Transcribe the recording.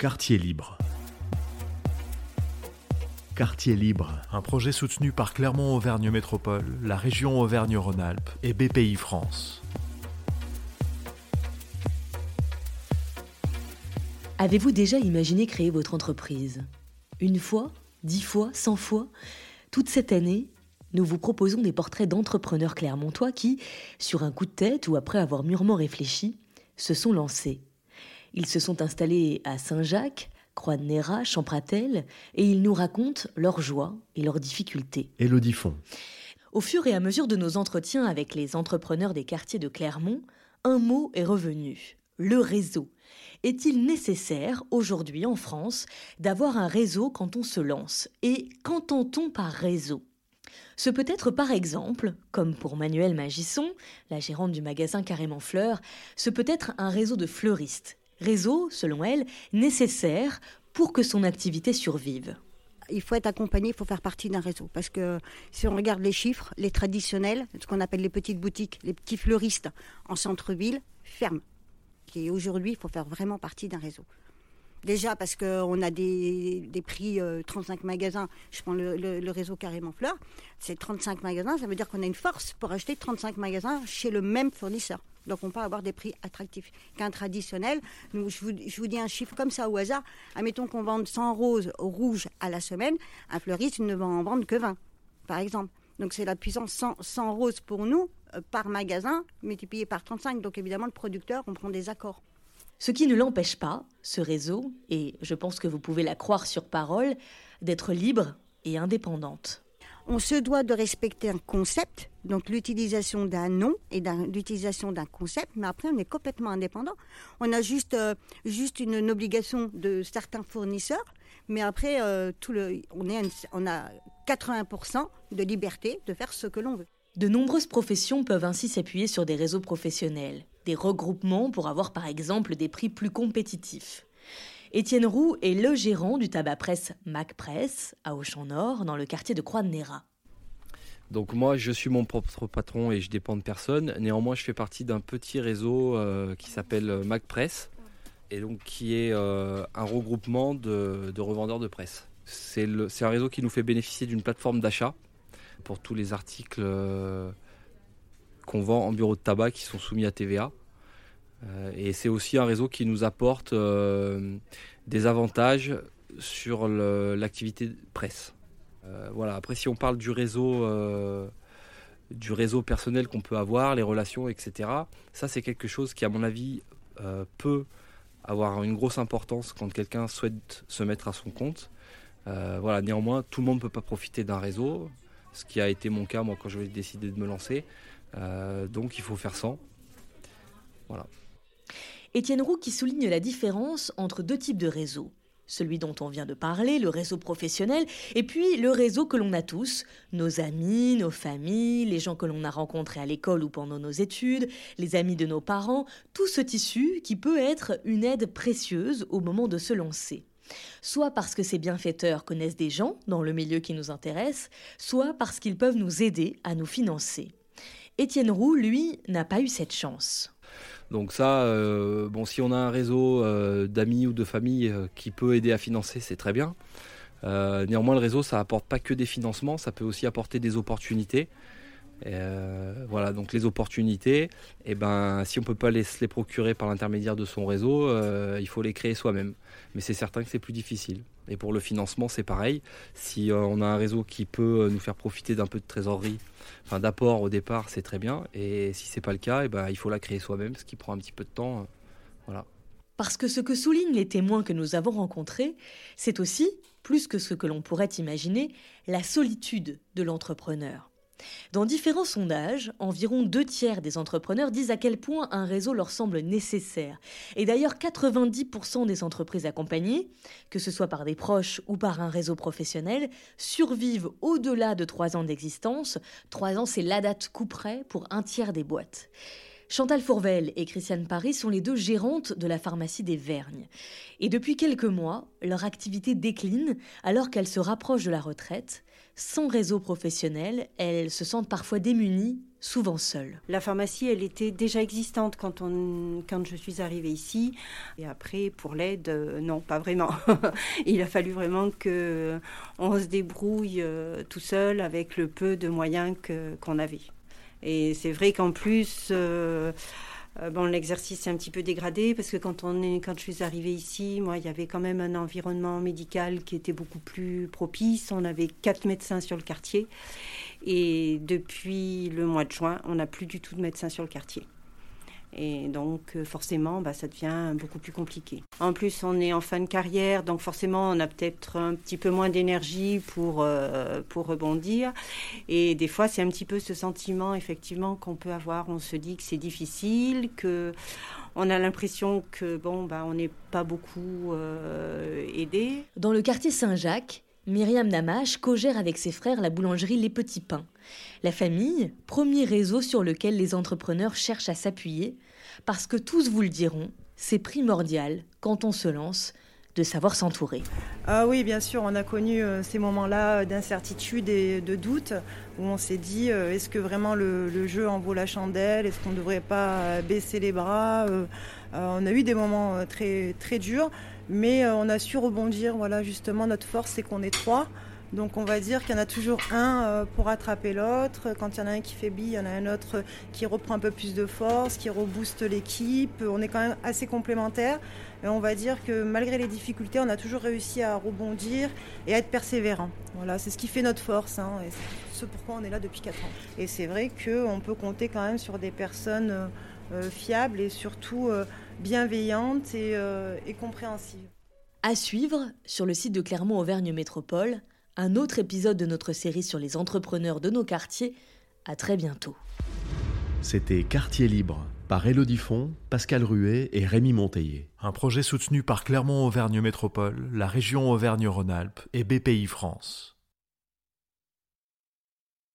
Quartier libre. Quartier libre, un projet soutenu par Clermont-Auvergne Métropole, la région Auvergne-Rhône-Alpes et BPI France. Avez-vous déjà imaginé créer votre entreprise? Une fois Dix fois Cent fois? Toute cette année, nous vous proposons des portraits d'entrepreneurs clermontois qui, sur un coup de tête ou après avoir mûrement réfléchi, se sont lancés. Ils se sont installés à Saint-Jacques, Croix-de-Néra, Champratel, et ils nous racontent leurs joies et leurs difficultés. Élodie Font. Au fur et à mesure de nos entretiens avec les entrepreneurs des quartiers de Clermont, un mot est revenu, le réseau. Est-il nécessaire aujourd'hui en France d'avoir un réseau quand on se lance Et qu'entend-on par réseau? Ce peut être par exemple, comme pour Manuel Magisson, la gérante du magasin Carrément Fleurs, ce peut être un réseau de fleuristes. Réseau, selon elle, nécessaire pour que son activité survive il faut être accompagné, il faut faire partie d'un réseau. Parce que si on regarde les chiffres, les traditionnels, ce qu'on appelle les petites boutiques, les petits fleuristes en centre-ville, ferment. Et aujourd'hui, il faut faire vraiment partie d'un réseau. Déjà parce qu'on a des, prix 35 euh, magasins, je prends le, réseau Carrément Fleurs, c'est 35 magasins, ça veut dire qu'on a une force pour acheter 35 magasins chez le même fournisseur. Donc on peut avoir des prix attractifs qu'un traditionnel. je, vous, dis un chiffre comme ça au hasard. Admettons qu'on vende 100 roses rouges à la semaine, un fleuriste ne va en vendre que 20, par exemple. Donc c'est la puissance 100, 100 roses pour nous euh, par magasin multiplié par 35. Donc évidemment le producteur, on prend des accords. Ce qui ne l'empêche pas, ce réseau, et je pense que vous pouvez la croire sur parole, d'être libre et indépendante. On se doit de respecter un concept, donc l'utilisation d'un nom et l'utilisation d'un concept, mais après on est complètement indépendant. On a juste, euh, juste une, obligation de certains fournisseurs, mais après euh, tout le, on, est, on a 80% de liberté de faire ce que l'on veut. De nombreuses professions peuvent ainsi s'appuyer sur des réseaux professionnels, des regroupements pour avoir par exemple des prix plus compétitifs. Étienne Roux est le gérant du tabac presse Mac Press à Auchan-Nord dans le quartier de Croix-de-Néra. Donc moi je suis mon propre patron et je dépends de personne. Néanmoins je fais partie d'un petit réseau euh, qui s'appelle Mac Press et donc qui est euh, un regroupement de, de, revendeurs de presse. C'est un réseau qui nous fait bénéficier d'une plateforme d'achat pour tous les articles euh, qu'on vend en bureau de tabac qui sont soumis à TVA. Euh, et c'est aussi un réseau qui nous apporte euh, des avantages sur l'activité presse. voilà. Après, si on parle du réseau, du réseau personnel qu'on peut avoir, les relations, etc., ça c'est quelque chose qui, à mon avis, peut avoir une grosse importance quand quelqu'un souhaite se mettre à son compte. voilà, néanmoins, tout le monde ne peut pas profiter d'un réseau ce qui a été mon cas moi quand j'ai décidé de me lancer. Euh, donc il faut faire sans. Voilà. Étienne Roux qui souligne la différence entre deux types de réseaux. Celui dont on vient de parler, le réseau professionnel, et puis le réseau que l'on a tous, nos amis, nos familles, les gens que l'on a rencontrés à l'école ou pendant nos études, les amis de nos parents, tout ce tissu qui peut être une aide précieuse au moment de se lancer soit parce que ces bienfaiteurs connaissent des gens dans le milieu qui nous intéresse, soit parce qu'ils peuvent nous aider à nous financer. Étienne Roux, lui, n'a pas eu cette chance. Donc ça, euh, bon, si on a un réseau euh, d'amis ou de famille euh, qui peut aider à financer, c'est très bien. néanmoins, le réseau, ça apporte pas que des financements, ça peut aussi apporter des opportunités. Euh, voilà, donc les opportunités, eh ben, si on peut pas les, procurer par l'intermédiaire de son réseau, euh, il faut les créer soi-même. Mais c'est certain que c'est plus difficile. Et pour le financement, c'est pareil. Si euh, on a un réseau qui peut nous faire profiter d'un peu de trésorerie, enfin d'apport au départ, c'est très bien. Et si c'est pas le cas, eh ben, il faut la créer soi-même, ce qui prend un petit peu de temps. voilà. Parce que ce que soulignent les témoins que nous avons rencontrés, c'est aussi, plus que ce que l'on pourrait imaginer, la solitude de l'entrepreneur. Dans différents sondages, environ deux tiers des entrepreneurs disent à quel point un réseau leur semble nécessaire. Et d'ailleurs, 90% des entreprises accompagnées, que ce soit par des proches ou par un réseau professionnel, survivent au-delà de trois ans d'existence. Trois ans, c'est la date coup près pour un tiers des boîtes. Chantal Fourvel et Christiane Paris sont les deux gérantes de la pharmacie des Vergnes. Et depuis quelques mois, leur activité décline alors qu'elles se rapprochent de la retraite. Sans réseau professionnel, elles se sentent parfois démunies souvent seuls. La pharmacie, elle était déjà existante quand, on, quand je suis arrivée ici. Et après, pour l'aide, euh, non, pas vraiment. Il a fallu vraiment que on se débrouille euh, tout seul avec le peu de moyens qu'on avait. Et c'est vrai qu'en plus, euh, bon, l'exercice est un petit peu dégradé parce que quand, on est, je suis arrivée ici, moi, il y avait quand même un environnement médical qui était beaucoup plus propice. On avait quatre médecins sur le quartier. Et depuis le mois de juin, on n'a plus du tout de médecins sur le quartier. Et donc, euh, forcément, bah, ça devient beaucoup plus compliqué. En plus, on est en fin de carrière, donc forcément, on a peut-être un petit peu moins d'énergie pour, euh, pour rebondir. Et des fois, c'est un petit peu ce sentiment, effectivement, qu'on peut avoir. On se dit que c'est difficile, que on a l'impression que, bon, bah, on n'est pas beaucoup euh, aidé. Dans le quartier Saint-Jacques, Myriam Namache co-gère avec ses frères la boulangerie Les Petits Pains. La famille, premier réseau sur lequel les entrepreneurs cherchent à s'appuyer, parce que tous vous le diront, c'est primordial, quand on se lance, de savoir s'entourer. Ah oui, bien sûr, on a connu euh, ces moments-là d'incertitude et de doute, où on s'est dit, euh, est-ce que vraiment le, jeu en vaut la chandelle? Est-ce qu'on ne devrait pas euh, baisser les bras? On a eu des moments très, très durs, mais on a su rebondir. Voilà, justement, notre force, c'est qu'on est trois. Donc on va dire qu'il y en a toujours un euh, pour attraper l'autre. Quand il y en a un qui faiblit, il y en a un autre qui reprend un peu plus de force, qui rebooste l'équipe. On est quand même assez complémentaires. Et on va dire que malgré les difficultés, on a toujours réussi à rebondir et à être persévérant. Voilà, c'est ce qui fait notre force. Hein, et c'est ce pourquoi on est là depuis 4 ans. Et c'est vrai qu'on peut compter quand même sur des personnes euh, fiables et surtout bienveillante euh, et, compréhensive. À suivre, sur le site de Clermont-Auvergne Métropole, un autre épisode de notre série sur les entrepreneurs de nos quartiers. À très bientôt. C'était Quartier Libre par Elodie Font, Pascal Ruet et Rémi Monteillé. Un projet soutenu par Clermont-Auvergne Métropole, la région Auvergne-Rhône-Alpes et BPI France.